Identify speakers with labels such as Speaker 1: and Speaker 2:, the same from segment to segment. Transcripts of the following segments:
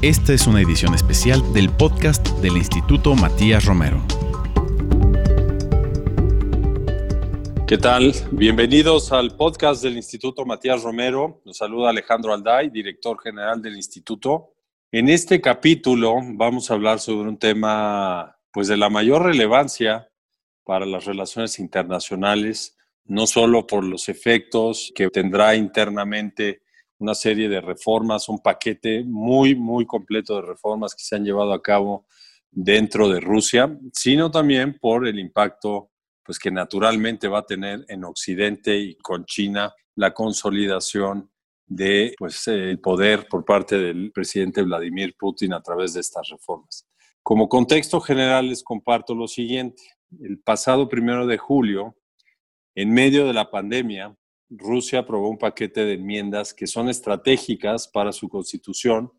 Speaker 1: Esta es una edición especial del podcast del Instituto Matías Romero.
Speaker 2: ¿Qué tal? Bienvenidos al podcast del Instituto Matías Romero. Nos saluda Alejandro Alday, director general del instituto. En este capítulo vamos a hablar sobre un tema pues de la mayor relevancia para las relaciones internacionales, no solo por los efectos que tendrá internamente una serie de reformas, un paquete muy, muy completo de reformas que se han llevado a cabo dentro de Rusia, sino también por el impacto pues, que naturalmente va a tener en Occidente y con China la consolidación de pues, el poder por parte del presidente Vladimir Putin a través de estas reformas. Como contexto general les comparto lo siguiente. El pasado primero de julio, en medio de la pandemia, Rusia aprobó un paquete de enmiendas que son estratégicas para su constitución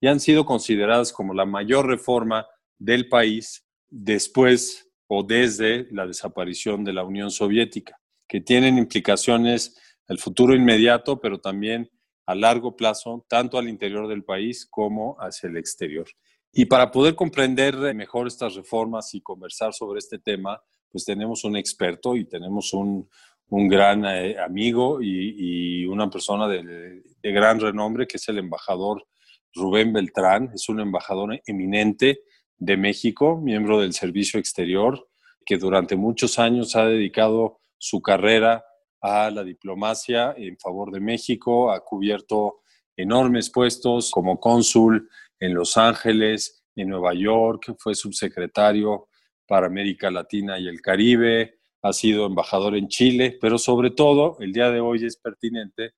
Speaker 2: y han sido consideradas como la mayor reforma del país después o desde la desaparición de la Unión Soviética, que tienen implicaciones al futuro inmediato, pero también a largo plazo, tanto al interior del país como hacia el exterior. Y para poder comprender mejor estas reformas y conversar sobre este tema, pues tenemos un experto y tenemos un, un gran eh, amigo y, una persona de, gran renombre, que es el embajador Rubén Beltrán. Es un embajador eminente de México, miembro del Servicio Exterior, que durante muchos años ha dedicado su carrera a la diplomacia en favor de México, ha cubierto enormes puestos como cónsul en Los Ángeles, en Nueva York, fue subsecretario para América Latina y el Caribe, ha sido embajador en Chile, pero sobre todo el día de hoy es pertinente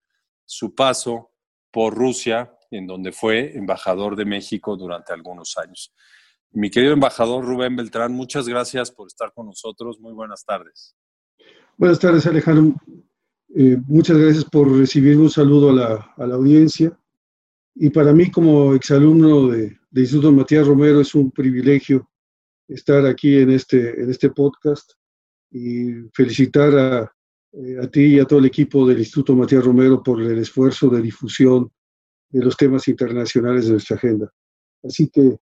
Speaker 2: su paso por Rusia, en donde fue embajador de México durante algunos años. Mi querido embajador Rubén Beltrán, muchas gracias por estar con nosotros. Muy buenas tardes.
Speaker 3: Buenas tardes, Alejandro. Eh, muchas gracias por recibir un saludo a la, a la, audiencia. Y para mí, como exalumno de, de Instituto Matías Romero, es un privilegio estar aquí en este, en este podcast y felicitar a, eh, a, ti y a todo el equipo del Instituto Matías Romero por el esfuerzo de difusión de los temas internacionales de nuestra agenda. Así que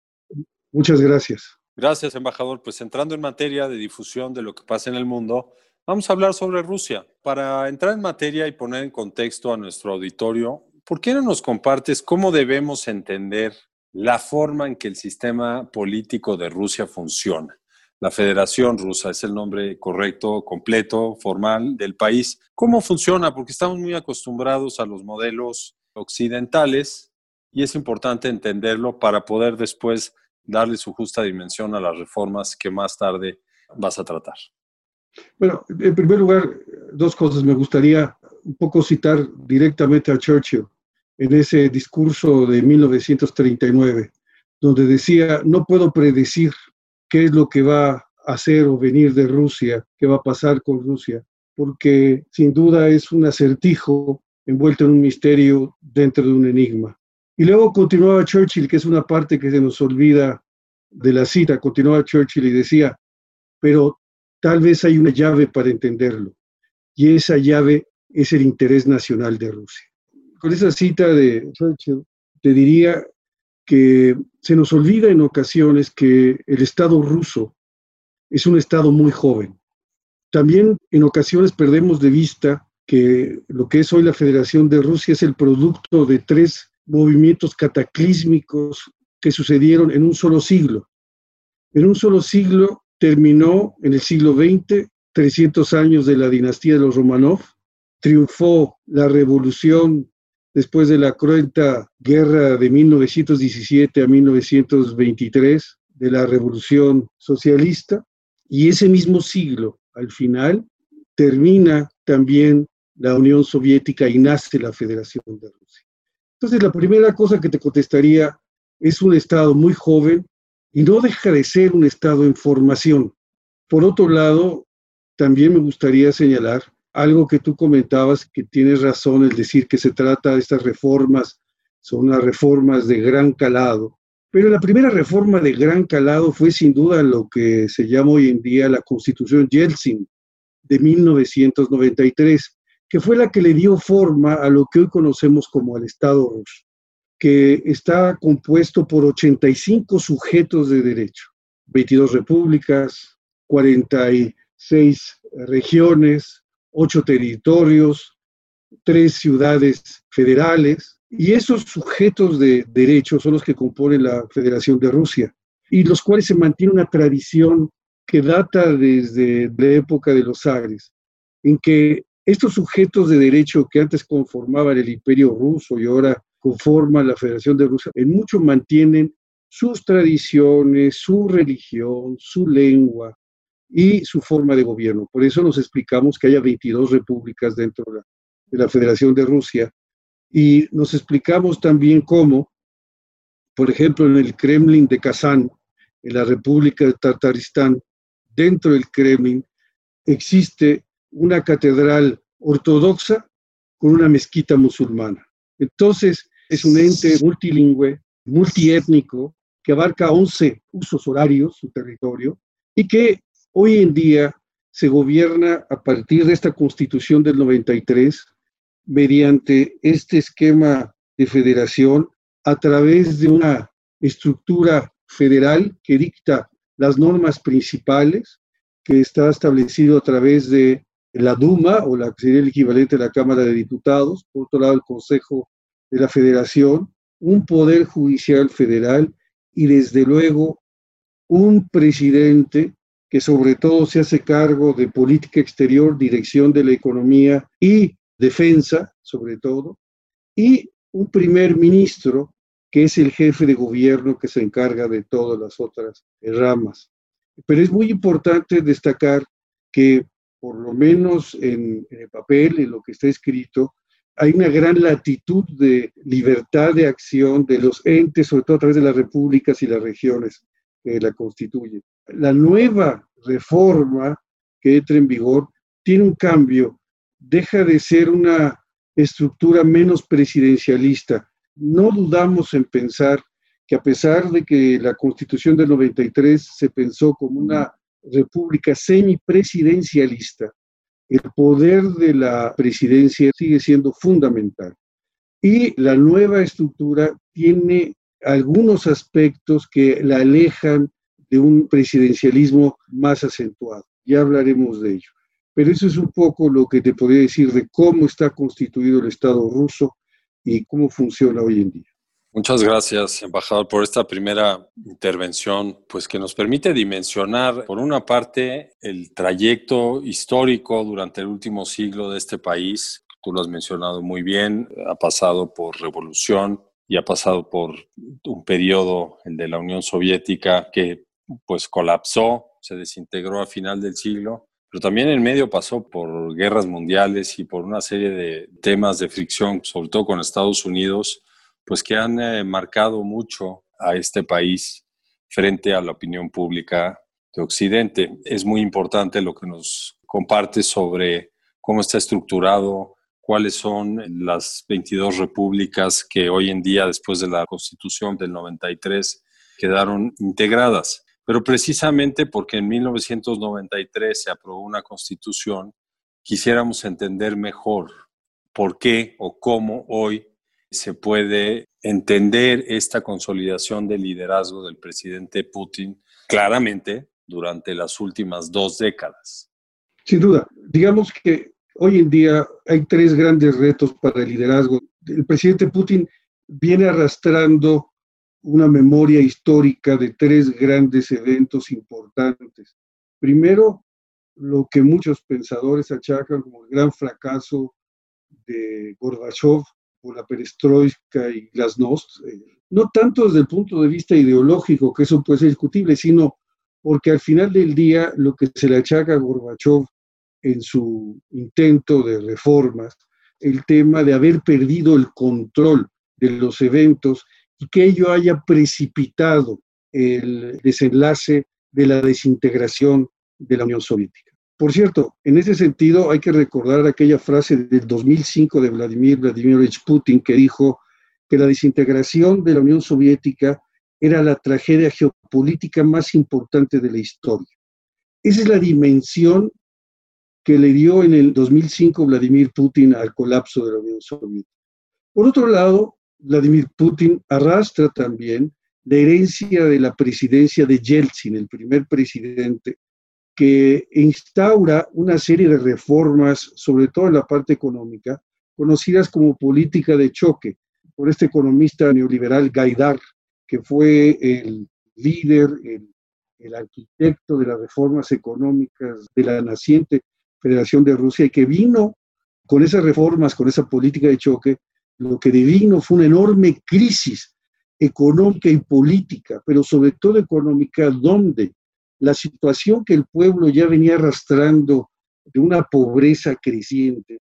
Speaker 3: muchas gracias.
Speaker 2: Gracias, embajador. Pues entrando en materia de difusión de lo que pasa en el mundo, vamos a hablar sobre Rusia. Para entrar en materia y poner en contexto a nuestro auditorio, ¿por qué no nos compartes cómo debemos entender la forma en que el sistema político de Rusia funciona? La Federación Rusa, es el nombre correcto, completo, formal del país. ¿Cómo funciona? Porque estamos muy acostumbrados a los modelos occidentales y es importante entenderlo para poder después darle su justa dimensión a las reformas que más tarde vas a tratar.
Speaker 3: Bueno, en primer lugar, dos cosas. Me gustaría un poco citar directamente a Churchill en ese discurso de 1939, donde decía, no puedo predecir qué es lo que va a hacer o venir de Rusia, qué va a pasar con Rusia, porque sin duda es un acertijo envuelto en un misterio dentro de un enigma. Y luego continuaba Churchill, que es una parte que se nos olvida de la cita, continuaba Churchill y decía, pero tal vez hay una llave para entenderlo, y esa llave es el interés nacional de Rusia. Con esa cita de Churchill, te diría que se nos olvida en ocasiones que el Estado ruso es un Estado muy joven. También en ocasiones perdemos de vista que lo que es hoy la Federación de Rusia es el producto de tres movimientos cataclísmicos que sucedieron en un solo siglo. En un solo siglo terminó en el siglo XX 300 años de la dinastía de los Romanov, triunfó la revolución después de la cruenta guerra de 1917 a 1923 de la revolución socialista y ese mismo siglo, al final, termina también la Unión Soviética y nace la Federación de Rusia. Entonces, la primera cosa que te contestaría es un Estado muy joven y no deja de ser un Estado en formación. Por otro lado, también me gustaría señalar algo que tú comentabas, que tienes razón, el decir que se trata de estas reformas, son unas reformas de gran calado. Pero la primera reforma de gran calado fue sin duda lo que se llama hoy en día la Constitución Yeltsin de 1993, que fue la que le dio forma a lo que hoy conocemos como el Estado ruso, que está compuesto por 85 sujetos de derecho, 22 repúblicas, 46 regiones, 8 territorios, 3 ciudades federales, y esos sujetos de derecho son los que componen la Federación de Rusia, y los cuales se mantiene una tradición que data desde la época de los Zares, en que estos sujetos de derecho que antes conformaban el imperio ruso y ahora conforman la Federación de Rusia, en mucho mantienen sus tradiciones, su religión, su lengua y su forma de gobierno. Por eso nos explicamos que haya 22 repúblicas dentro de la, Federación de Rusia y nos explicamos también cómo, por ejemplo, en el Kremlin de Kazán, en la República de Tataristán, dentro del Kremlin, existe una catedral ortodoxa con una mezquita musulmana. Entonces, es un ente multilingüe, multiétnico, que abarca 11 usos horarios, su territorio, y que hoy en día se gobierna a partir de esta constitución del 93 mediante este esquema de federación a través de una estructura federal que dicta las normas principales, que está establecido a través de la Duma, o la sería el equivalente a la Cámara de Diputados, por otro lado el Consejo de la Federación, un Poder Judicial Federal y desde luego un presidente que sobre todo se hace cargo de política exterior, dirección de la economía y defensa, sobre todo, y un primer ministro que es el jefe de gobierno que se encarga de todas las otras ramas. Pero es muy importante destacar que por lo menos en, el papel, en lo que está escrito, hay una gran latitud de libertad de acción de los entes, sobre todo a través de las repúblicas y las regiones que la constituyen. La nueva reforma que entra en vigor tiene un cambio, deja de ser una estructura menos presidencialista. No dudamos en pensar que a pesar de que la constitución del 93 se pensó como una república semipresidencialista, el poder de la presidencia sigue siendo fundamental. Y la nueva estructura tiene algunos aspectos que la alejan de un presidencialismo más acentuado. Ya hablaremos de ello. Pero eso es un poco lo que te podría decir de cómo está constituido el Estado ruso y cómo funciona hoy en día.
Speaker 2: Muchas gracias, embajador, por esta primera intervención, pues que nos permite dimensionar, por una parte, el trayecto histórico durante el último siglo de este país. Tú lo has mencionado muy bien, ha pasado por revolución y ha pasado por un periodo, el de la Unión Soviética, que pues colapsó, se desintegró a final del siglo, pero también en medio pasó por guerras mundiales y por una serie de temas de fricción, sobre todo con Estados Unidos, pues que han eh, marcado mucho a este país frente a la opinión pública de Occidente. Es muy importante lo que nos comparte sobre cómo está estructurado, cuáles son las 22 repúblicas que hoy en día, después de la constitución del 93, quedaron integradas. Pero precisamente porque en 1993 se aprobó una constitución, quisiéramos entender mejor por qué o cómo hoy se puede entender esta consolidación del liderazgo del presidente Putin claramente durante las últimas dos décadas.
Speaker 3: Sin duda, digamos que hoy en día hay tres grandes retos para el liderazgo. El presidente Putin viene arrastrando una memoria histórica de tres grandes eventos importantes. Primero, lo que muchos pensadores achacan como el gran fracaso de Gorbachev por la perestroika y las eh, no tanto desde el punto de vista ideológico, que eso puede ser discutible, sino porque al final del día lo que se le achaca a Gorbachev en su intento de reformas, el tema de haber perdido el control de los eventos y que ello haya precipitado el desenlace de la desintegración de la Unión Soviética. Por cierto, en ese sentido hay que recordar aquella frase del 2005 de Vladimir Vladimirovich Putin que dijo que la desintegración de la Unión Soviética era la tragedia geopolítica más importante de la historia. Esa es la dimensión que le dio en el 2005 Vladimir Putin al colapso de la Unión Soviética. Por otro lado, Vladimir Putin arrastra también la herencia de la presidencia de Yeltsin, el primer presidente, que instaura una serie de reformas, sobre todo en la parte económica, conocidas como política de choque, por este economista neoliberal Gaidar, que fue el líder, el, el arquitecto de las reformas económicas de la naciente Federación de Rusia y que vino con esas reformas, con esa política de choque, lo que devino fue una enorme crisis económica y política, pero sobre todo económica, donde la situación que el pueblo ya venía arrastrando de una pobreza creciente,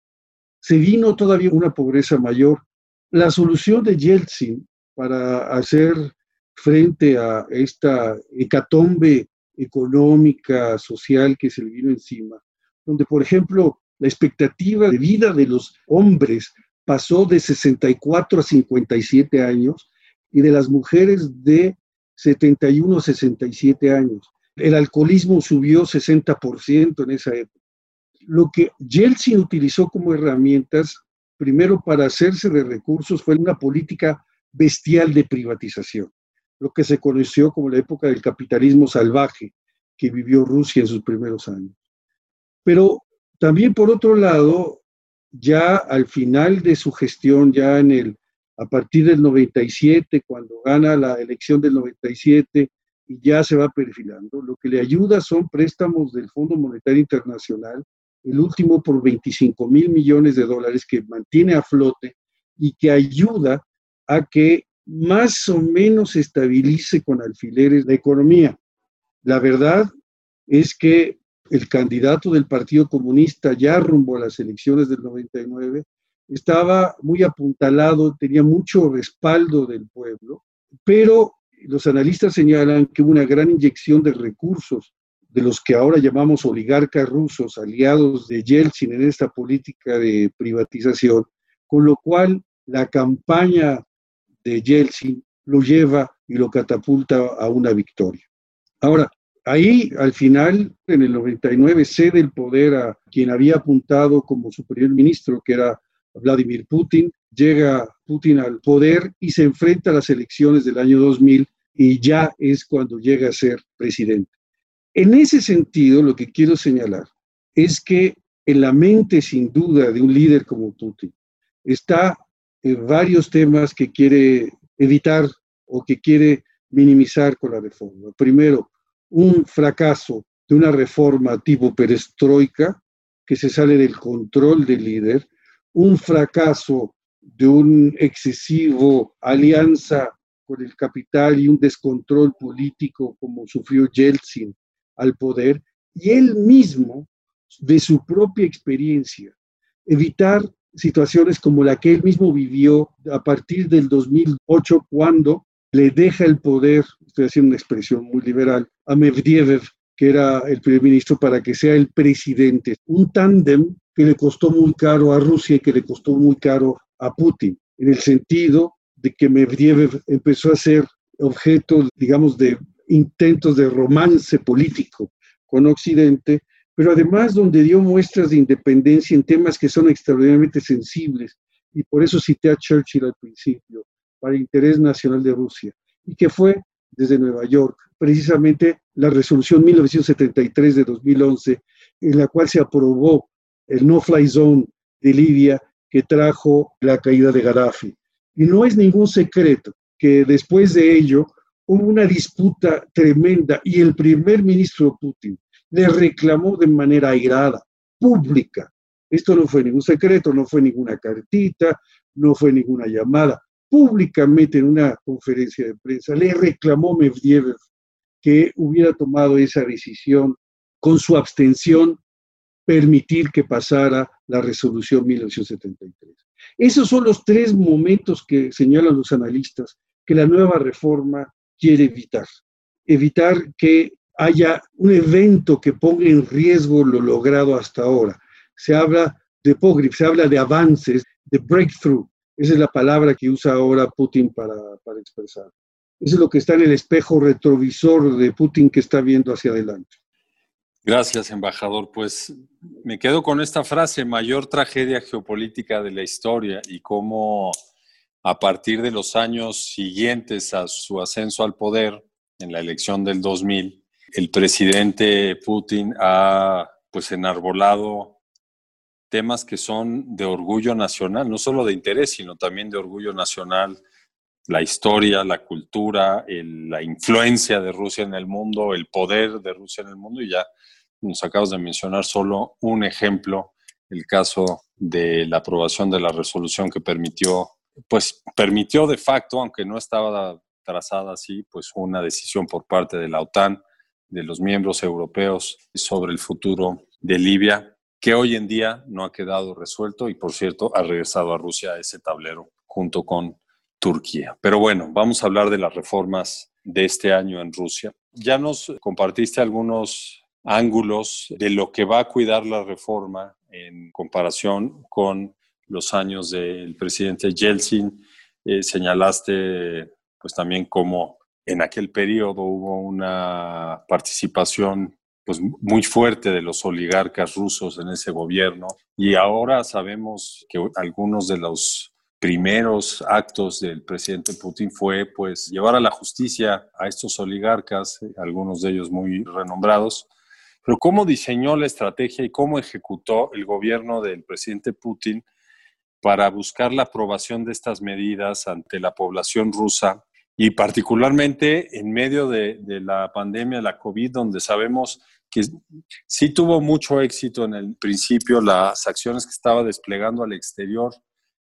Speaker 3: se vino todavía una pobreza mayor. La solución de Yeltsin para hacer frente a esta hecatombe económica, social que se le vino encima, donde, por ejemplo, la expectativa de vida de los hombres pasó de 64 a 57 años y de las mujeres de 71 a 67 años. El alcoholismo subió 60% en esa época. Lo que Yeltsin utilizó como herramientas, primero para hacerse de recursos, fue una política bestial de privatización, lo que se conoció como la época del capitalismo salvaje que vivió Rusia en sus primeros años. Pero también, por otro lado, ya al final de su gestión, ya en el, a partir del 97, cuando gana la elección del 97 y ya se va perfilando, lo que le ayuda son préstamos del Fondo Monetario Internacional, el último por 25 mil millones de dólares que mantiene a flote y que ayuda a que más o menos estabilice con alfileres la economía. La verdad es que el candidato del Partido Comunista ya rumbo a las elecciones del 99 estaba muy apuntalado, tenía mucho respaldo del pueblo, pero los analistas señalan que hubo una gran inyección de recursos de los que ahora llamamos oligarcas rusos, aliados de Yeltsin en esta política de privatización, con lo cual la campaña de Yeltsin lo lleva y lo catapulta a una victoria. Ahora, Ahí, al final, en el 99, cede el poder a quien había apuntado como su primer ministro, que era Vladimir Putin. Llega Putin al poder y se enfrenta a las elecciones del año 2000 y ya es cuando llega a ser presidente. En ese sentido, lo que quiero señalar es que en la mente, sin duda, de un líder como Putin, está en varios temas que quiere evitar o que quiere minimizar con la reforma. Primero, un fracaso de una reforma tipo perestroika que se sale del control del líder, un fracaso de un excesivo alianza con el capital y un descontrol político como sufrió Yeltsin al poder, y él mismo, de su propia experiencia, evitar situaciones como la que él mismo vivió a partir del 2008, cuando le deja el poder, estoy haciendo una expresión muy liberal, a Medvedev, que era el primer ministro, para que sea el presidente. Un tándem que le costó muy caro a Rusia y que le costó muy caro a Putin, en el sentido de que Medvedev empezó a ser objeto, digamos, de intentos de romance político con Occidente, pero además donde dio muestras de independencia en temas que son extraordinariamente sensibles, y por eso cité a Churchill al principio, para el interés nacional de Rusia, y que fue desde Nueva York, precisamente la resolución 1973 de 2011, en la cual se aprobó el no-fly zone de Libia que trajo la caída de Gaddafi. Y no es ningún secreto que después de ello hubo una disputa tremenda y el primer ministro Putin le reclamó de manera airada, pública. Esto no fue ningún secreto, no fue ninguna cartita, no fue ninguna llamada públicamente en una conferencia de prensa, le reclamó Medvedev que hubiera tomado esa decisión con su abstención, permitir que pasara la resolución 1973. Esos son los tres momentos que señalan los analistas que la nueva reforma quiere evitar. Evitar que haya un evento que ponga en riesgo lo logrado hasta ahora. Se habla de progress, se habla de avances, de breakthrough, esa es la palabra que usa ahora Putin para, para expresar. Eso es lo que está en el espejo retrovisor de Putin que está viendo hacia adelante.
Speaker 2: Gracias, embajador. Pues me quedo con esta frase, mayor tragedia geopolítica de la historia y cómo a partir de los años siguientes a su ascenso al poder, en la elección del 2000, el presidente Putin ha pues enarbolado temas que son de orgullo nacional, no solo de interés, sino también de orgullo nacional, la historia, la cultura, la influencia de Rusia en el mundo, el poder de Rusia en el mundo, y ya nos acabas de mencionar solo un ejemplo, el caso de la aprobación de la resolución que permitió, pues permitió de facto, aunque no estaba trazada así, pues una decisión por parte de la OTAN, de los miembros europeos sobre el futuro de Libia, que hoy en día no ha quedado resuelto y por cierto ha regresado a Rusia a ese tablero junto con Turquía. Pero bueno, vamos a hablar de las reformas de este año en Rusia. Ya nos compartiste algunos ángulos de lo que va a cuidar la reforma en comparación con los años del presidente Yeltsin. Eh, señalaste pues también cómo en aquel periodo hubo una participación pues, muy fuerte de los oligarcas rusos en ese gobierno. Y ahora sabemos que algunos de los primeros actos del presidente Putin fue pues llevar a la justicia a estos oligarcas, algunos de ellos muy renombrados, pero cómo diseñó la estrategia y cómo ejecutó el gobierno del presidente Putin para buscar la aprobación de estas medidas ante la población rusa y particularmente en medio de, la pandemia, la COVID, donde sabemos que sí tuvo mucho éxito en el principio las acciones que estaba desplegando al exterior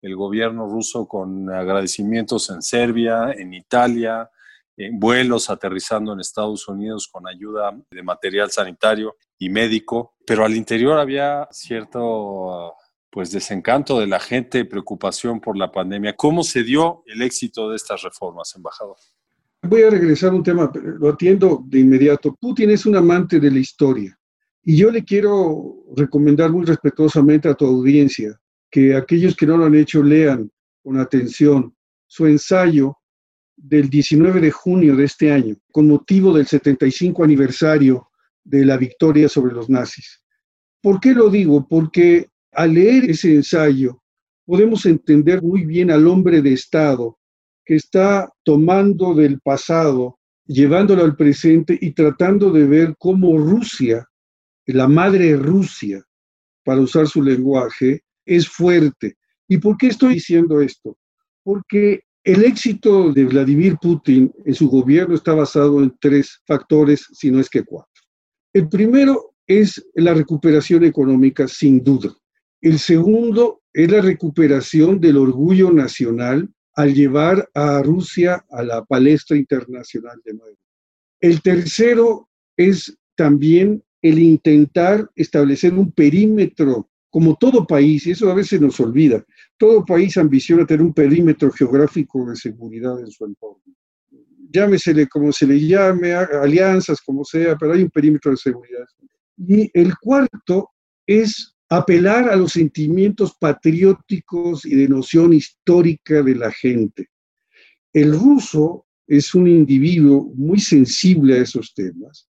Speaker 2: el gobierno ruso con agradecimientos en Serbia, en Italia, en vuelos aterrizando en Estados Unidos con ayuda de material sanitario y médico, pero al interior había cierto pues desencanto de la gente, preocupación por la pandemia. ¿Cómo se dio el éxito de estas reformas, embajador?
Speaker 3: Voy a regresar a un tema, lo atiendo de inmediato. Putin es un amante de la historia y yo le quiero recomendar muy respetuosamente a tu audiencia que aquellos que no lo han hecho lean con atención su ensayo del 19 de junio de este año, con motivo del 75 aniversario de la victoria sobre los nazis. ¿Por qué lo digo? Porque al leer ese ensayo podemos entender muy bien al hombre de Estado que está tomando del pasado, llevándolo al presente y tratando de ver cómo Rusia, la madre Rusia, para usar su lenguaje, es fuerte. ¿Y por qué estoy diciendo esto? Porque el éxito de Vladimir Putin en su gobierno está basado en tres factores, si no es que cuatro. El primero es la recuperación económica, sin duda. El segundo es la recuperación del orgullo nacional al llevar a Rusia a la palestra internacional de nuevo. El tercero es también el intentar establecer un perímetro, como todo país, y eso a veces nos olvida, todo país ambiciona tener un perímetro geográfico de seguridad en su entorno. Llámesele como se le llame, alianzas, como sea, pero hay un perímetro de seguridad. Y el cuarto es apelar a los sentimientos patrióticos y de noción histórica de la gente. El ruso es un individuo muy sensible a esos temas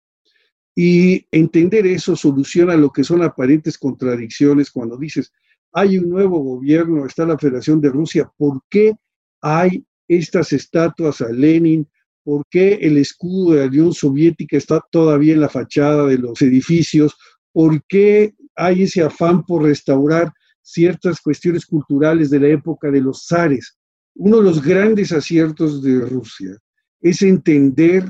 Speaker 3: y entender eso soluciona lo que son aparentes contradicciones cuando dices, hay un nuevo gobierno, está la Federación de Rusia, ¿por qué hay estas estatuas a Lenin? ¿Por qué el escudo de la Unión Soviética está todavía en la fachada de los edificios? ¿Por qué hay ese afán por restaurar ciertas cuestiones culturales de la época de los zares. Uno de los grandes aciertos de Rusia es entender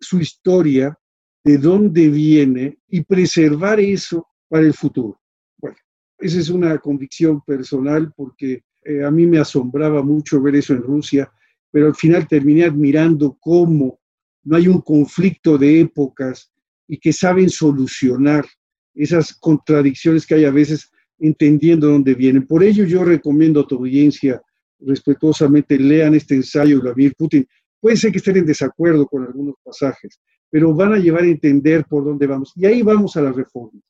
Speaker 3: su historia, de dónde viene y preservar eso para el futuro. Bueno, esa es una convicción personal porque eh, a mí me asombraba mucho ver eso en Rusia, pero al final terminé admirando cómo no hay un conflicto de épocas y que saben solucionar esas contradicciones que hay a veces entendiendo dónde vienen. Por ello yo recomiendo a tu audiencia respetuosamente lean este ensayo de Vladimir Putin. Puede ser que estén en desacuerdo con algunos pasajes, pero van a llevar a entender por dónde vamos. Y ahí vamos a las reformas.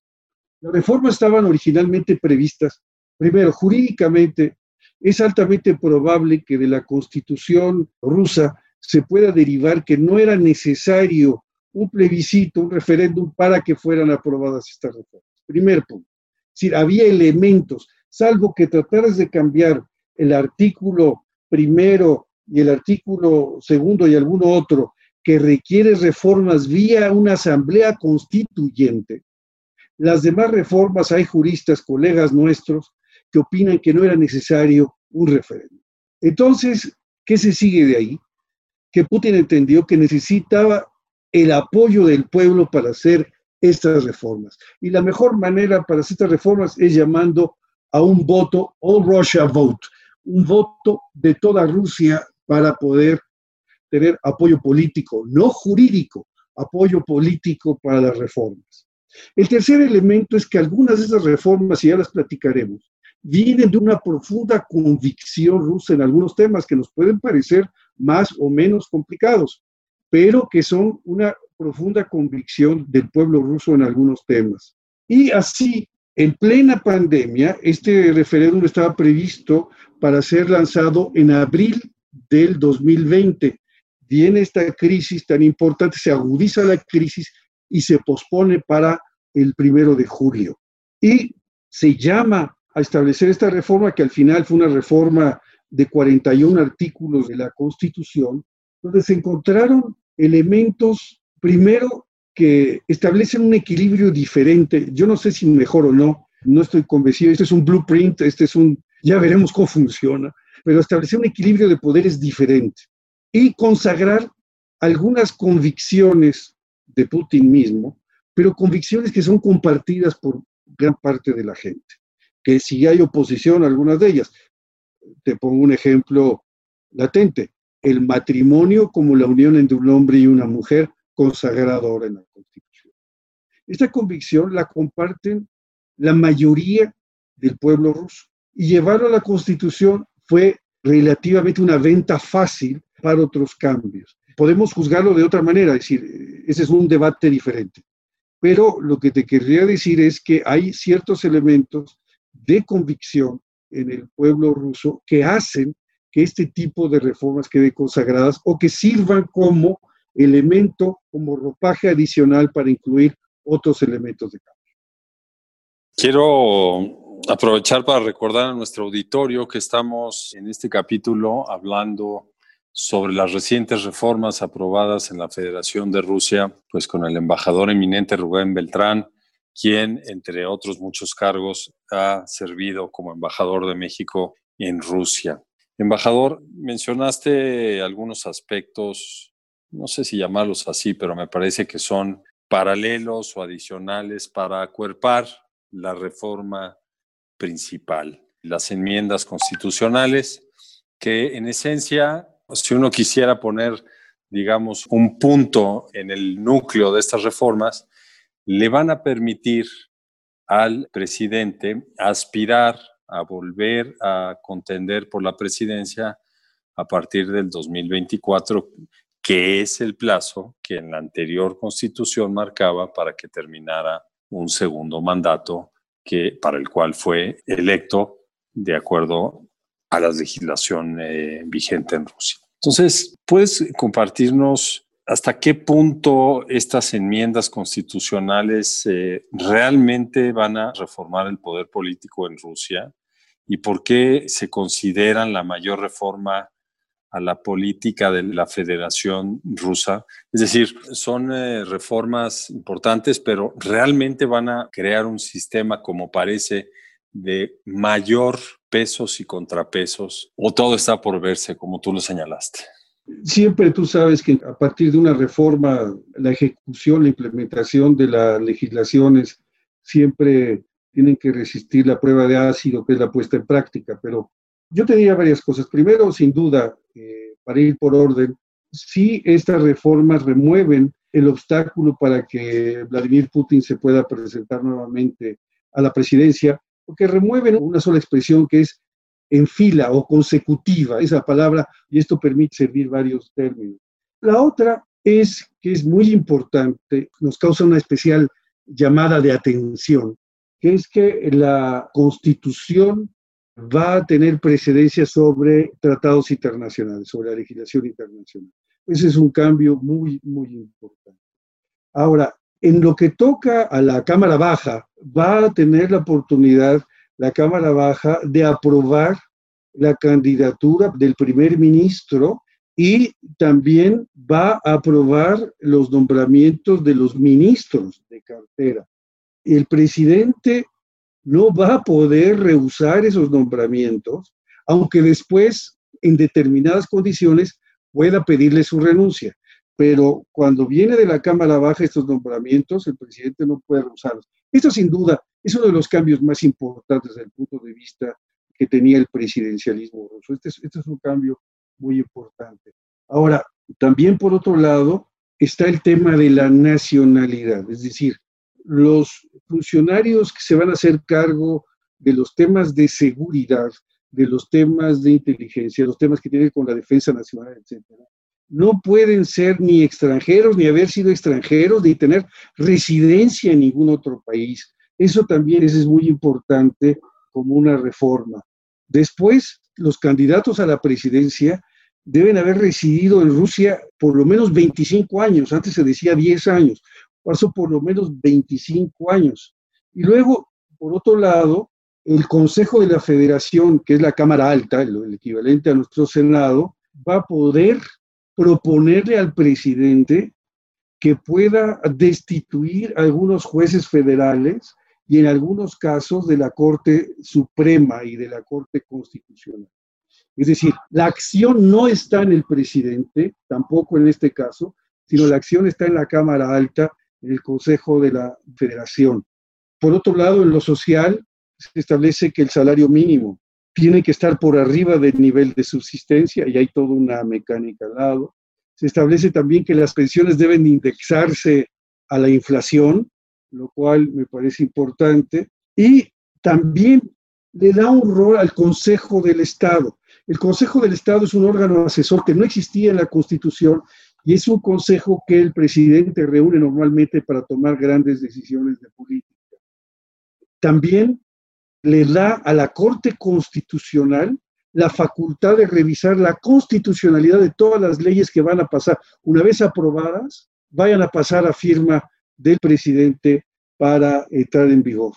Speaker 3: Las reformas estaban originalmente previstas, primero, jurídicamente, es altamente probable que de la constitución rusa se pueda derivar que no era necesario un plebiscito, un referéndum para que fueran aprobadas estas reformas. Primer punto. Había elementos, salvo que trataras de cambiar el artículo primero y el artículo segundo y alguno otro que requiere reformas vía una asamblea constituyente, las demás reformas hay juristas, colegas nuestros, que opinan que no era necesario un referéndum. Entonces, ¿qué se sigue de ahí? Que Putin entendió que necesitaba el apoyo del pueblo para hacer estas reformas. Y la mejor manera para hacer estas reformas es llamando a un voto, All Russia Vote, un voto de toda Rusia para poder tener apoyo político, no jurídico, apoyo político para las reformas. El tercer elemento es que algunas de esas reformas, y ya las platicaremos, vienen de una profunda convicción rusa en algunos temas que nos pueden parecer más o menos complicados, pero que son una profunda convicción del pueblo ruso en algunos temas. Y así, en plena pandemia, este referéndum estaba previsto para ser lanzado en abril del 2020. Viene esta crisis tan importante, se agudiza la crisis y se pospone para el primero de julio. Y se llama a establecer esta reforma, que al final fue una reforma de 41 artículos de la Constitución, donde se encontraron elementos Primero, que establecen un equilibrio diferente. Yo no sé si mejor o no, no estoy convencido. Este es un blueprint, este es un, ya veremos cómo funciona, pero establecer un equilibrio de poderes diferente y consagrar algunas convicciones de Putin mismo, pero convicciones que son compartidas por gran parte de la gente. Que si hay oposición a algunas de ellas, te pongo un ejemplo latente, el matrimonio como la unión entre un hombre y una mujer consagrador en la Constitución. Esta convicción la comparten la mayoría del pueblo ruso y llevarlo a la Constitución fue relativamente una venta fácil para otros cambios. Podemos juzgarlo de otra manera, es decir, ese es un debate diferente. Pero lo que te querría decir es que hay ciertos elementos de convicción en el pueblo ruso que hacen que este tipo de reformas queden consagradas o que sirvan como elemento como ropaje adicional para incluir otros elementos de cambio.
Speaker 2: Quiero aprovechar para recordar a nuestro auditorio que estamos en este capítulo hablando sobre las recientes reformas aprobadas en la Federación de Rusia, pues con el embajador eminente Rubén Beltrán, quien, entre otros muchos cargos, ha servido como embajador de México en Rusia. Embajador, mencionaste algunos aspectos no sé si llamarlos así, pero me parece que son paralelos o adicionales para acuerpar la reforma principal, las enmiendas constitucionales, que en esencia, si uno quisiera poner, digamos, un punto en el núcleo de estas reformas, le van a permitir al presidente aspirar a volver a contender por la presidencia a partir del 2024 que es el plazo que en la anterior constitución marcaba para que terminara un segundo mandato que, para el cual fue electo de acuerdo a la legislación eh, vigente en Rusia. Entonces, ¿puedes compartirnos hasta qué punto estas enmiendas constitucionales eh, realmente van a reformar el poder político en Rusia y por qué se consideran la mayor reforma a la política de la Federación Rusa. Es decir, son eh, reformas importantes, pero realmente van a crear un sistema, como parece, de mayor pesos y contrapesos, o todo está por verse, como tú lo señalaste.
Speaker 3: Siempre tú sabes que a partir de una reforma, la ejecución, la implementación de las legislaciones siempre tienen que resistir la prueba de ácido, que es la puesta en práctica, pero yo te diría varias cosas. Primero, sin duda, eh, para ir por orden, si estas reformas remueven el obstáculo para que Vladimir Putin se pueda presentar nuevamente a la presidencia, porque remueven una sola expresión que es en fila o consecutiva, esa palabra, y esto permite servir varios términos. La otra es que es muy importante, nos causa una especial llamada de atención, que es que la constitución va a tener precedencia sobre tratados internacionales, sobre la legislación internacional. Ese es un cambio muy, muy importante. Ahora, en lo que toca a la Cámara Baja, va a tener la oportunidad la Cámara Baja de aprobar la candidatura del primer ministro y también va a aprobar los nombramientos de los ministros de cartera. El presidente no va a poder rehusar esos nombramientos, aunque después, en determinadas condiciones, pueda pedirle su renuncia. Pero cuando viene de la Cámara Baja estos nombramientos, el presidente no puede rehusarlos. Esto sin duda es uno de los cambios más importantes desde el punto de vista que tenía el presidencialismo ruso. Este es, este es un cambio muy importante. Ahora, también por otro lado está el tema de la nacionalidad, es decir, los funcionarios que se van a hacer cargo de los temas de seguridad, de los temas de inteligencia, los temas que tienen con la defensa nacional, etcétera, no pueden ser ni extranjeros, ni haber sido extranjeros, ni tener residencia en ningún otro país. Eso también es, muy importante como una reforma. Después, los candidatos a la presidencia deben haber residido en Rusia por lo menos 25 años, antes se decía 10 años, pasó por lo menos 25 años. Y luego, por otro lado, el Consejo de la Federación, que es la Cámara Alta, el equivalente a nuestro Senado, va a poder proponerle al presidente que pueda destituir algunos jueces federales y en algunos casos de la Corte Suprema y de la Corte Constitucional. Es decir, la acción no está en el presidente, tampoco en este caso, sino la acción está en la Cámara Alta, el Consejo de la Federación. Por otro lado, en lo social, se establece que el salario mínimo tiene que estar por arriba del nivel de subsistencia y hay toda una mecánica al lado. Se establece también que las pensiones deben indexarse a la inflación, lo cual me parece importante. Y también le da un rol al Consejo del Estado. El Consejo del Estado es un órgano asesor que no existía en la Constitución y es un consejo que el presidente reúne normalmente para tomar grandes decisiones de política. También le da a la Corte Constitucional la facultad de revisar la constitucionalidad de todas las leyes que van a pasar. Una vez aprobadas, vayan a pasar a firma del presidente para entrar en vigor.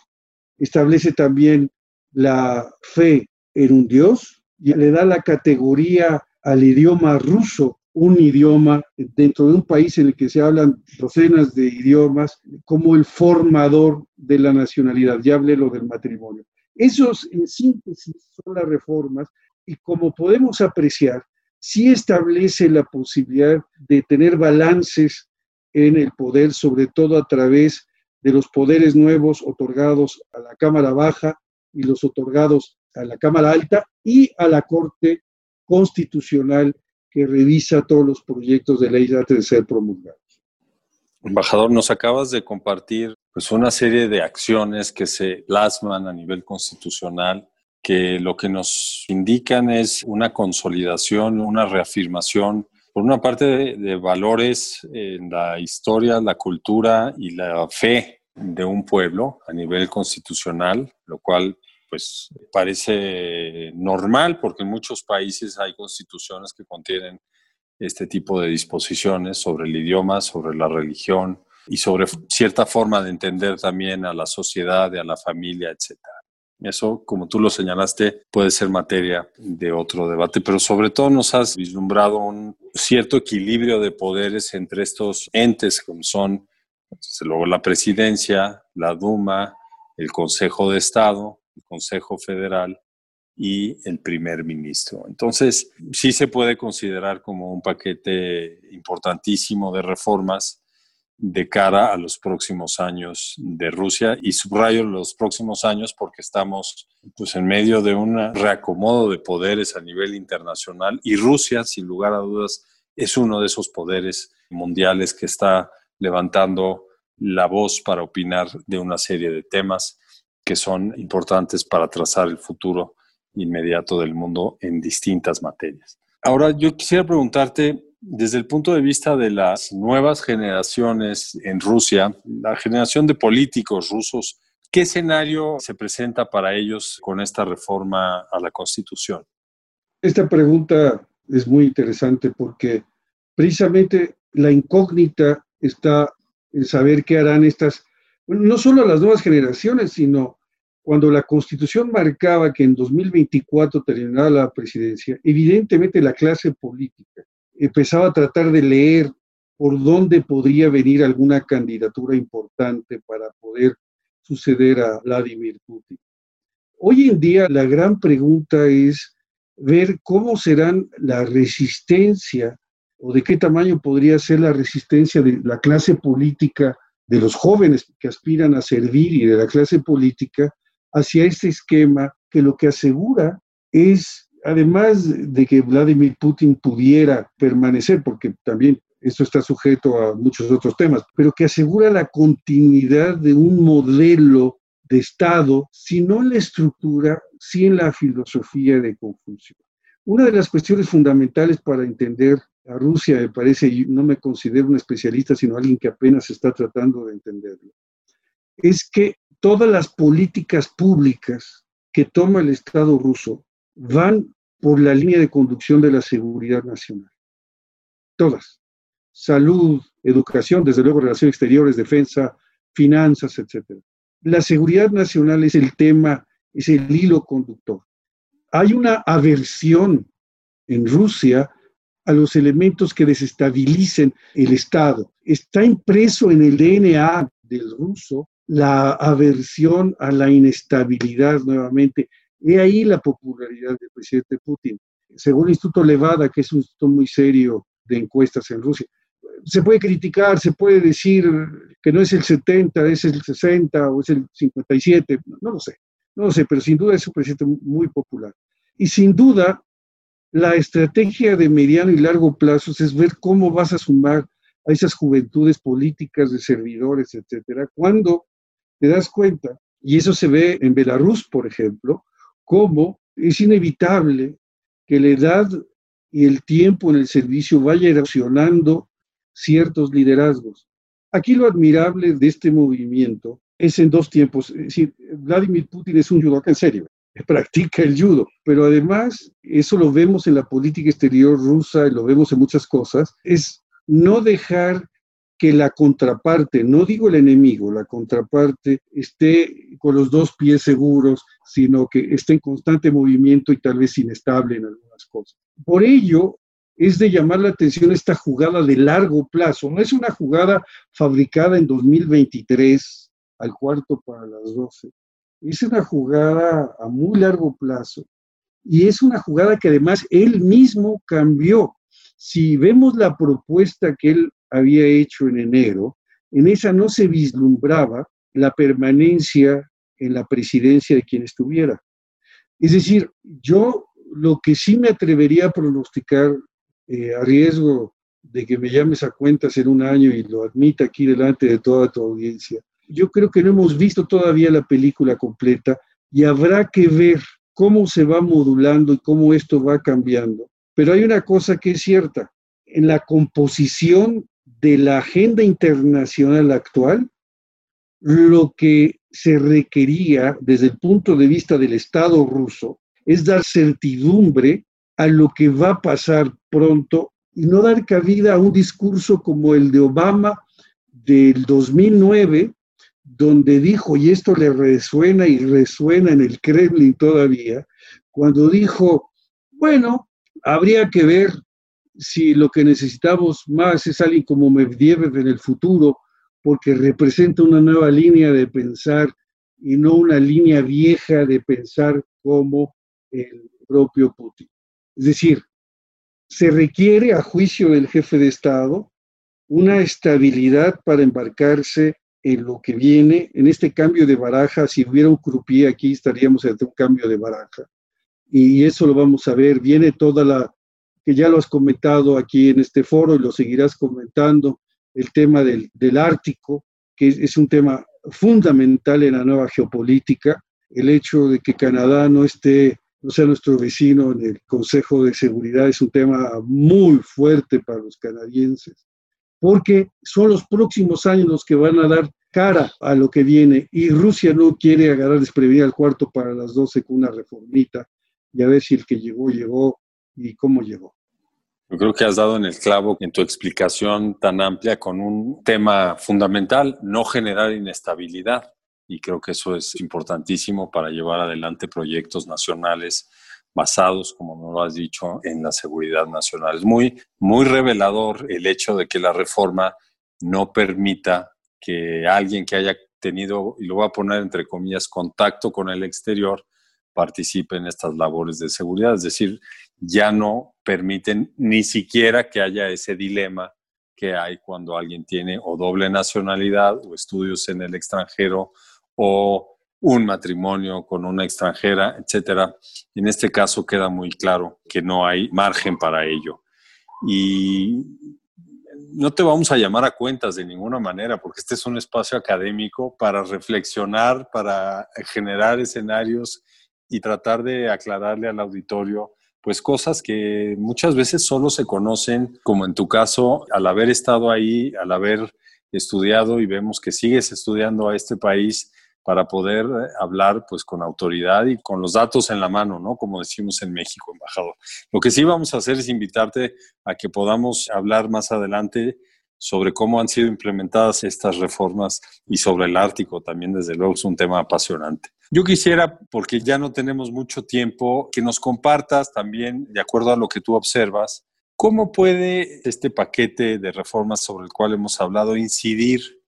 Speaker 3: Establece también la fe en un Dios y le da la categoría al idioma ruso, un idioma dentro de un país en el que se hablan docenas de idiomas, como el formador de la nacionalidad. Ya hablé lo del matrimonio. Esos, en síntesis, son las reformas y como podemos apreciar, sí establece la posibilidad de tener balances en el poder, sobre todo a través de los poderes nuevos otorgados a la Cámara Baja y los otorgados a la Cámara Alta y a la Corte Constitucional que revisa todos los proyectos de ley antes de ser promulgados.
Speaker 2: Embajador, nos acabas de compartir pues, una serie de acciones que se plasman a nivel constitucional que lo que nos indican es una consolidación, una reafirmación, por una parte, de, valores en la historia, la cultura y la fe de un pueblo a nivel constitucional, lo cual pues parece normal porque en muchos países hay constituciones que contienen este tipo de disposiciones sobre el idioma, sobre la religión y sobre cierta forma de entender también a la sociedad, a la familia, etc. Eso, como tú lo señalaste, puede ser materia de otro debate, pero sobre todo nos has vislumbrado un cierto equilibrio de poderes entre estos entes como son luego la presidencia, la Duma, el Consejo de Estado, el Consejo Federal y el primer ministro. Entonces, sí se puede considerar como un paquete importantísimo de reformas de cara a los próximos años de Rusia. Y subrayo los próximos años porque estamos pues en medio de un reacomodo de poderes a nivel internacional. Y Rusia sin lugar a dudas es uno de esos poderes mundiales que está levantando la voz para opinar de una serie de temas que son importantes para trazar el futuro inmediato del mundo en distintas materias. Ahora, yo quisiera preguntarte, desde el punto de vista de las nuevas generaciones en Rusia, la generación de políticos rusos, ¿qué escenario se presenta para ellos con esta reforma a la Constitución?
Speaker 3: Esta pregunta es muy interesante porque precisamente la incógnita está en saber qué harán estas, no solo las nuevas generaciones, sino cuando la constitución marcaba que en 2024 terminaba la presidencia, evidentemente la clase política empezaba a tratar de leer por dónde podría venir alguna candidatura importante para poder suceder a Vladimir Putin. Hoy en día la gran pregunta es ver cómo serán la resistencia o de qué tamaño podría ser la resistencia de la clase política, de los jóvenes que aspiran a servir y de la clase política hacia este esquema que lo que asegura es, además de que Vladimir Putin pudiera permanecer, porque también esto está sujeto a muchos otros temas, pero que asegura la continuidad de un modelo de Estado, si no en la estructura, sí en la filosofía de Confucio. Una de las cuestiones fundamentales para entender a Rusia, me parece, y no me considero un especialista, sino alguien que apenas está tratando de entenderlo, es que todas las políticas públicas que toma el Estado ruso van por la línea de conducción de la seguridad nacional. Todas. Salud, educación, desde luego relaciones exteriores, defensa, finanzas, etc. La seguridad nacional es el tema, es el hilo conductor. Hay una aversión en Rusia a los elementos que desestabilicen el Estado. Está impreso en el DNA del ruso la aversión a la inestabilidad nuevamente. He ahí la popularidad del presidente Putin. Según el Instituto Levada, que es un instituto muy serio de encuestas en Rusia, se puede criticar, se puede decir que no es el 70, es el 60 o es el 57, no lo sé, no lo sé, pero sin duda es un presidente muy popular. Y sin duda, la estrategia de mediano y largo plazo es ver cómo vas a sumar a esas juventudes políticas de servidores, etcétera, cuando te das cuenta, y eso se ve en Belarus, por ejemplo, cómo es inevitable que la edad y el tiempo en el servicio vaya erosionando ciertos liderazgos. Aquí lo admirable de este movimiento es en dos tiempos. Es decir, Vladimir Putin es un judoka en serio, practica el judo, pero además, eso lo vemos en la política exterior rusa y lo vemos en muchas cosas, es no dejar que la contraparte, no digo el enemigo, la contraparte esté con los dos pies seguros, sino que esté en constante movimiento y tal vez inestable en algunas cosas. Por ello, es de llamar la atención esta jugada de largo plazo. No es una jugada fabricada en 2023 al cuarto para las 12. Es una jugada a muy largo plazo. Y es una jugada que además él mismo cambió. Si vemos la propuesta que él había hecho en enero, en esa no se vislumbraba la permanencia en la presidencia de quien estuviera. Es decir, yo lo que sí me atrevería a pronosticar, eh, a riesgo de que me llames a cuentas en un año y lo admita aquí delante de toda tu audiencia, yo creo que no hemos visto todavía la película completa y habrá que ver cómo se va modulando y cómo esto va cambiando. Pero hay una cosa que es cierta, en la composición de la agenda internacional actual, lo que se requería desde el punto de vista del Estado ruso es dar certidumbre a lo que va a pasar pronto y no dar cabida a un discurso como el de Obama del 2009, donde dijo, y esto le resuena y resuena en el Kremlin todavía, cuando dijo, bueno, habría que ver si lo que necesitamos más es alguien como Medvedev en el futuro, porque representa una nueva línea de pensar y no una línea vieja de pensar como el propio Putin. Es decir, se requiere, a juicio del jefe de Estado, una estabilidad para embarcarse en lo que viene, en este cambio de baraja. Si hubiera un croupier aquí, estaríamos ante un cambio de baraja. Y eso lo vamos a ver. Viene toda la que ya lo has comentado aquí en este foro y lo seguirás comentando, el tema del, Ártico, que es, un tema fundamental en la nueva geopolítica, el hecho de que Canadá no esté, no sea nuestro vecino en el Consejo de Seguridad es un tema muy fuerte para los canadienses, porque son los próximos años los que van a dar cara a lo que viene y Rusia no quiere agarrar desprevenida al cuarto para las 12 con una reformita y a ver si el que llegó llegó y cómo llegó.
Speaker 2: Yo creo que has dado en el clavo en tu explicación tan amplia con un tema fundamental, no generar inestabilidad. y creo que eso es importantísimo para llevar adelante proyectos nacionales basados, como nos lo has dicho, en la seguridad nacional. Es muy, muy revelador el hecho de que la reforma no permita que alguien que haya tenido, y lo voy a poner entre comillas, contacto con el exterior, participe en estas labores de seguridad. Es decir, ya no permiten ni siquiera que haya ese dilema que hay cuando alguien tiene o doble nacionalidad o estudios en el extranjero o un matrimonio con una extranjera, etcétera. En este caso queda muy claro que no hay margen para ello. Y no te vamos a llamar a cuentas de ninguna manera, porque este es un espacio académico para reflexionar, para generar escenarios y tratar de aclararle al auditorio pues cosas que muchas veces solo se conocen, como en tu caso, al haber estado ahí, al haber estudiado y vemos que sigues estudiando a este país para poder eh, hablar pues con autoridad y con los datos en la mano, ¿no? Como decimos en México, embajador. Lo que sí vamos a hacer es invitarte a que podamos hablar más adelante sobre cómo han sido implementadas estas reformas y sobre el Ártico también, desde luego, es un tema apasionante. Yo quisiera, porque ya no tenemos mucho tiempo, que nos compartas también, de acuerdo a lo que tú observas, cómo puede este paquete de reformas sobre el cual hemos hablado incidir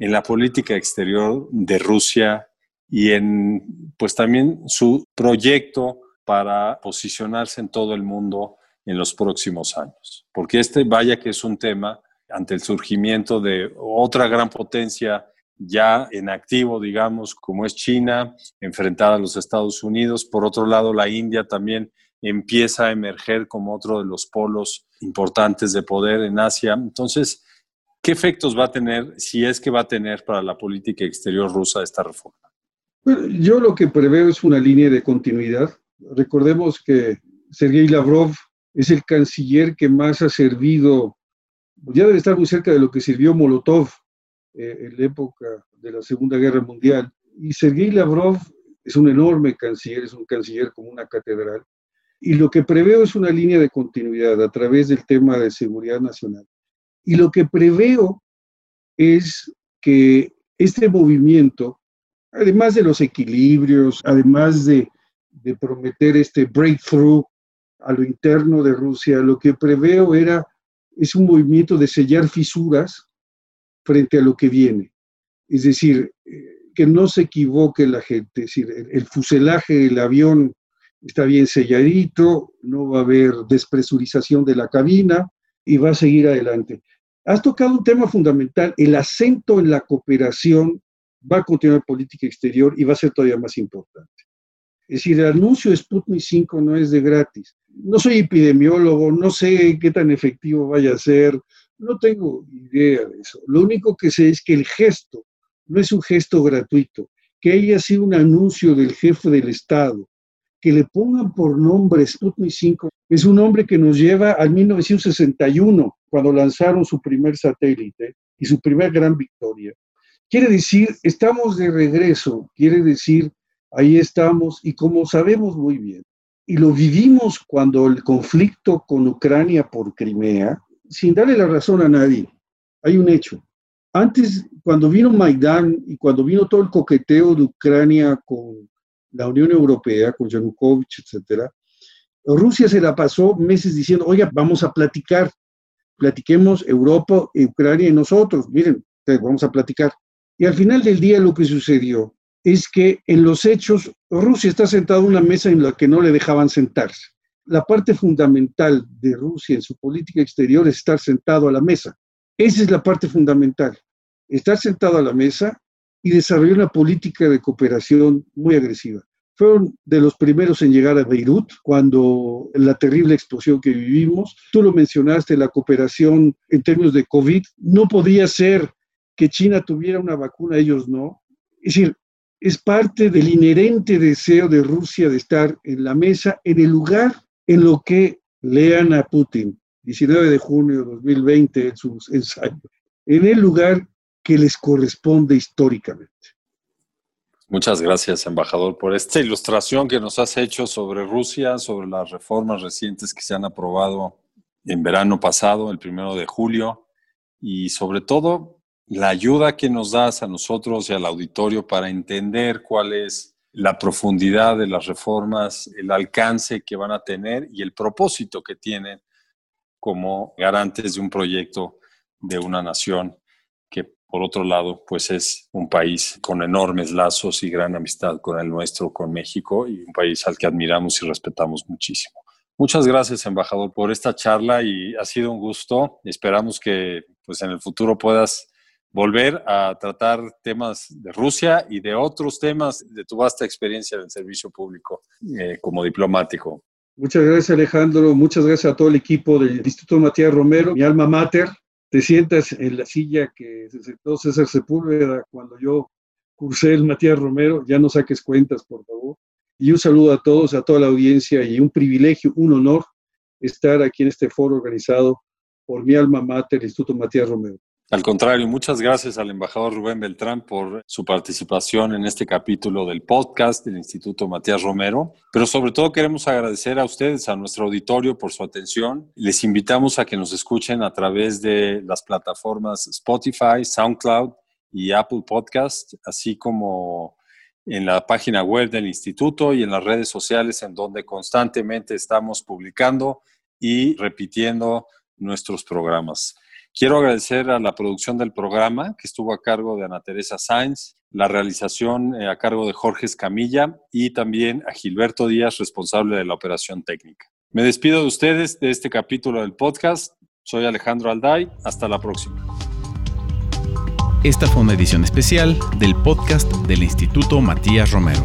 Speaker 2: en la política exterior de Rusia y en, pues también su proyecto para posicionarse en todo el mundo en los próximos años. Porque este, vaya que es un tema ante el surgimiento de otra gran potencia ya en activo, digamos, como es China, enfrentada a los Estados Unidos. Por otro lado, la India también empieza a emerger como otro de los polos importantes de poder en Asia. Entonces, ¿qué efectos va a tener, si es que va a tener para la política exterior rusa esta reforma?
Speaker 3: yo lo que preveo es una línea de continuidad. Recordemos que Sergei Lavrov es el canciller que más ha servido ya debe estar muy cerca de lo que sirvió Molotov eh, en la época de la Segunda Guerra Mundial. Y Sergei Lavrov es un enorme canciller, es un canciller como una catedral. Y lo que preveo es una línea de continuidad a través del tema de seguridad nacional. Y lo que preveo es que este movimiento, además de los equilibrios, además de, prometer este breakthrough a lo interno de Rusia, lo que preveo era es un movimiento de sellar fisuras frente a lo que viene. Es decir, eh, que no se equivoque la gente, es decir, el, fuselaje del avión está bien selladito, no va a haber despresurización de la cabina y va a seguir adelante. Has tocado un tema fundamental, el acento en la cooperación va a continuar en política exterior y va a ser todavía más importante. Es decir, el anuncio de Sputnik 5 no es de gratis. No soy epidemiólogo, no sé qué tan efectivo vaya a ser, no tengo idea de eso. Lo único que sé es que el gesto no es un gesto gratuito, que haya sido un anuncio del jefe del Estado, que le pongan por nombre Sputnik 5, es un nombre que nos lleva al 1961, cuando lanzaron su primer satélite y su primer gran victoria. Quiere decir, estamos de regreso, quiere decir ahí estamos y como sabemos muy bien, y lo vivimos cuando el conflicto con Ucrania por Crimea, sin darle la razón a nadie, hay un hecho. Antes, cuando vino Maidán y cuando vino todo el coqueteo de Ucrania con la Unión Europea, con Yanukovych, etcétera, Rusia se la pasó meses diciendo, oiga, vamos a platicar, platiquemos Europa, Ucrania y nosotros, miren, vamos a platicar. Y al final del día lo que sucedió es que en los hechos Rusia está sentada en una mesa en la que no le dejaban sentarse. La parte fundamental de Rusia en su política exterior es estar sentado a la mesa. Esa es la parte fundamental, estar sentado a la mesa y desarrollar una política de cooperación muy agresiva. Fueron de los primeros en llegar a Beirut cuando la terrible explosión que vivimos. Tú lo mencionaste, la cooperación en términos de COVID. No podía ser que China tuviera una vacuna, ellos no. Es decir, es parte del inherente deseo de Rusia de estar en la mesa en el lugar en lo que lean a Putin, 19 de junio de 2020 en sus ensayos, en el lugar que les corresponde históricamente.
Speaker 2: Muchas gracias, embajador, por esta ilustración que nos has hecho sobre Rusia, sobre las reformas recientes que se han aprobado en verano pasado, el primero de julio, y sobre todo la ayuda que nos das a nosotros y al auditorio para entender cuál es la profundidad de las reformas, el alcance que van a tener y el propósito que tienen como garantes de un proyecto de una nación por otro lado pues es un país con enormes lazos y gran amistad con el nuestro, con México y un país al que admiramos y respetamos muchísimo. Muchas gracias, embajador, por esta charla y ha sido un gusto. Esperamos que pues en el futuro puedas volver a tratar temas de Rusia y de otros temas de tu vasta experiencia en el servicio público eh, como diplomático.
Speaker 3: Muchas gracias Alejandro, muchas gracias a todo el equipo del Instituto Matías Romero, mi alma mater. Te sientas en la silla que se sentó César Sepúlveda cuando yo cursé el Matías Romero, ya no saques cuentas, por favor. Y un saludo a todos, a toda la audiencia y un privilegio, un honor estar aquí en este foro organizado por mi alma mater, el Instituto Matías Romero.
Speaker 2: Al contrario, muchas gracias al embajador Rubén Beltrán por su participación en este capítulo del podcast del Instituto Matías Romero, pero sobre todo queremos agradecer a ustedes, a nuestro auditorio por su atención. Les invitamos a que nos escuchen a través de las plataformas Spotify, SoundCloud y Apple Podcast, así como en la página web del instituto y en las redes sociales en donde constantemente estamos publicando y repitiendo nuestros programas. Quiero agradecer a la producción del programa, que estuvo a cargo de Ana Teresa Sainz, la realización eh, a cargo de Jorge Escamilla y también a Gilberto Díaz, responsable de la operación técnica. Me despido de ustedes de este capítulo del podcast. Soy Alejandro Alday. Hasta la próxima.
Speaker 1: Esta fue una edición especial del podcast del Instituto Matías Romero.